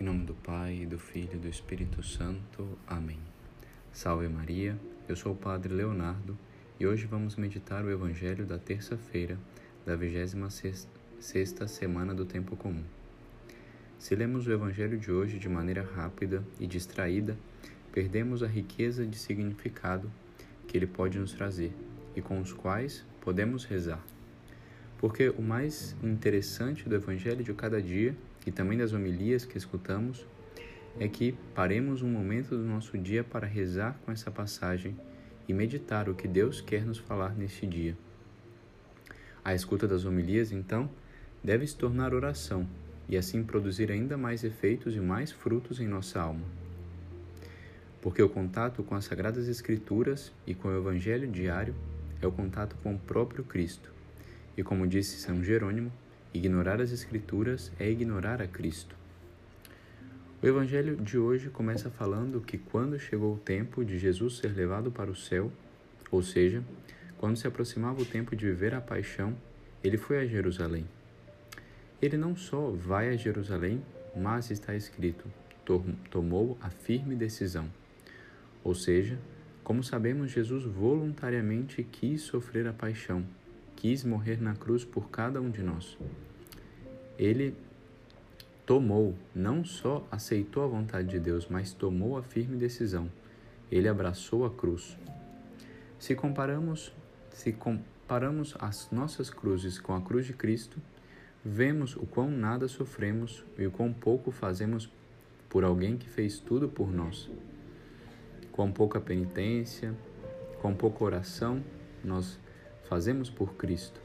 Em nome do Pai, do Filho e do Espírito Santo. Amém. Salve Maria, eu sou o Padre Leonardo e hoje vamos meditar o Evangelho da terça-feira da 26 semana do Tempo Comum. Se lemos o Evangelho de hoje de maneira rápida e distraída, perdemos a riqueza de significado que ele pode nos trazer e com os quais podemos rezar. Porque o mais interessante do Evangelho de cada dia e também das homilias que escutamos é que paremos um momento do nosso dia para rezar com essa passagem e meditar o que Deus quer nos falar neste dia. A escuta das homilias, então, deve se tornar oração e assim produzir ainda mais efeitos e mais frutos em nossa alma. Porque o contato com as Sagradas Escrituras e com o Evangelho diário é o contato com o próprio Cristo. E como disse São Jerônimo, Ignorar as Escrituras é ignorar a Cristo. O Evangelho de hoje começa falando que quando chegou o tempo de Jesus ser levado para o céu, ou seja, quando se aproximava o tempo de viver a paixão, ele foi a Jerusalém. Ele não só vai a Jerusalém, mas está escrito, tomou a firme decisão. Ou seja, como sabemos, Jesus voluntariamente quis sofrer a paixão quis morrer na cruz por cada um de nós. Ele tomou, não só aceitou a vontade de Deus, mas tomou a firme decisão. Ele abraçou a cruz. Se comparamos, se comparamos as nossas cruzes com a cruz de Cristo, vemos o quão nada sofremos e o quão pouco fazemos por alguém que fez tudo por nós. Com pouca penitência, com pouca oração, nós fazemos por Cristo.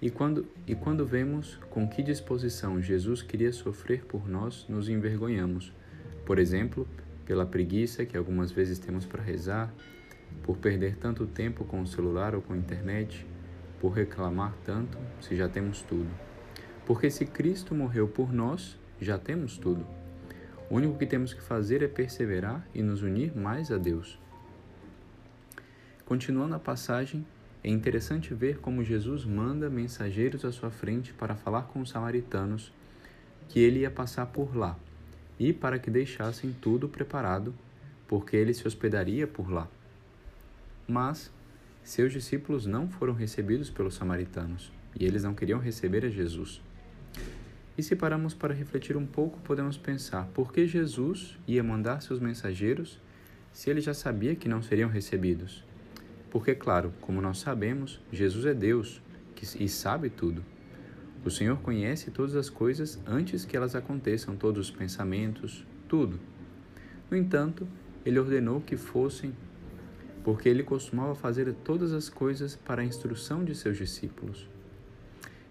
E quando, e quando vemos com que disposição Jesus queria sofrer por nós, nos envergonhamos. Por exemplo, pela preguiça que algumas vezes temos para rezar, por perder tanto tempo com o celular ou com a internet, por reclamar tanto se já temos tudo. Porque se Cristo morreu por nós, já temos tudo. O único que temos que fazer é perseverar e nos unir mais a Deus. Continuando a passagem, é interessante ver como Jesus manda mensageiros à sua frente para falar com os samaritanos que ele ia passar por lá e para que deixassem tudo preparado, porque ele se hospedaria por lá. Mas seus discípulos não foram recebidos pelos samaritanos e eles não queriam receber a Jesus. E se paramos para refletir um pouco, podemos pensar por que Jesus ia mandar seus mensageiros se ele já sabia que não seriam recebidos? Porque, claro, como nós sabemos, Jesus é Deus e sabe tudo. O Senhor conhece todas as coisas antes que elas aconteçam, todos os pensamentos, tudo. No entanto, ele ordenou que fossem, porque ele costumava fazer todas as coisas para a instrução de seus discípulos.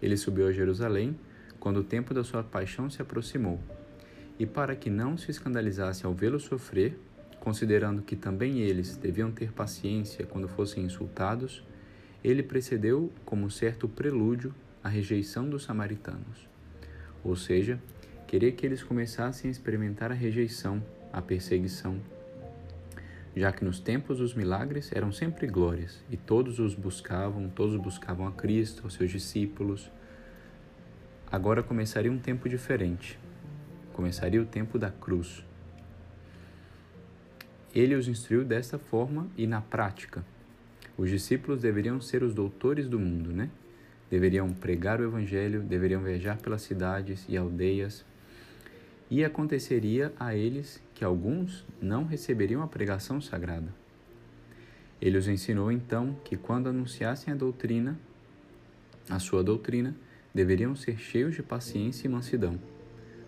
Ele subiu a Jerusalém quando o tempo da sua paixão se aproximou, e para que não se escandalizasse ao vê-lo sofrer, Considerando que também eles deviam ter paciência quando fossem insultados, ele precedeu como certo prelúdio a rejeição dos samaritanos. Ou seja, queria que eles começassem a experimentar a rejeição, a perseguição, já que nos tempos dos milagres eram sempre glórias e todos os buscavam, todos buscavam a Cristo, aos seus discípulos. Agora começaria um tempo diferente. Começaria o tempo da cruz, ele os instruiu desta forma e na prática. Os discípulos deveriam ser os doutores do mundo, né? Deveriam pregar o evangelho, deveriam viajar pelas cidades e aldeias. E aconteceria a eles que alguns não receberiam a pregação sagrada. Ele os ensinou então que quando anunciassem a doutrina, a sua doutrina, deveriam ser cheios de paciência e mansidão,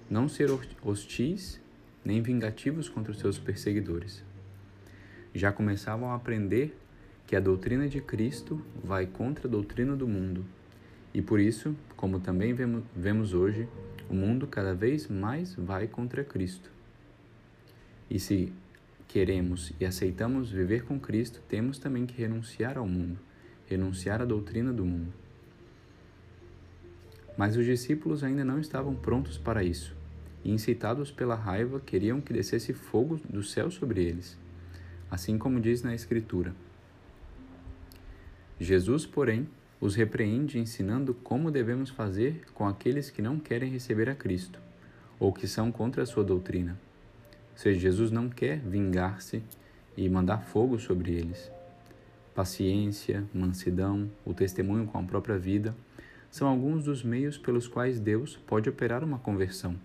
não ser hostis nem vingativos contra os seus perseguidores já começavam a aprender que a doutrina de Cristo vai contra a doutrina do mundo. E por isso, como também vemos hoje, o mundo cada vez mais vai contra Cristo. E se queremos e aceitamos viver com Cristo, temos também que renunciar ao mundo, renunciar à doutrina do mundo. Mas os discípulos ainda não estavam prontos para isso, e incitados pela raiva, queriam que descesse fogo do céu sobre eles assim como diz na Escritura. Jesus, porém, os repreende ensinando como devemos fazer com aqueles que não querem receber a Cristo, ou que são contra a sua doutrina. Ou seja, Jesus não quer vingar-se e mandar fogo sobre eles. Paciência, mansidão, o testemunho com a própria vida são alguns dos meios pelos quais Deus pode operar uma conversão.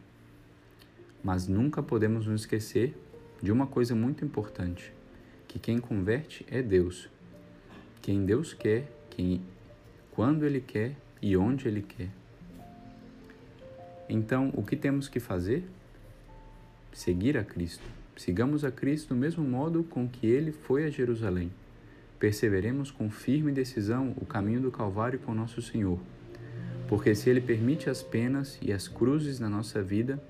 Mas nunca podemos nos esquecer de uma coisa muito importante: que quem converte é Deus. Quem Deus quer, quem, quando Ele quer e onde Ele quer. Então, o que temos que fazer? Seguir a Cristo. Sigamos a Cristo do mesmo modo com que ele foi a Jerusalém. Perseveremos com firme decisão o caminho do Calvário com nosso Senhor. Porque se ele permite as penas e as cruzes na nossa vida,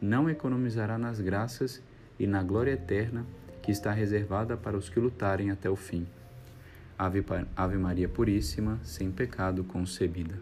não economizará nas graças e na glória eterna que está reservada para os que lutarem até o fim. Ave, Ave Maria Puríssima, sem pecado concebida.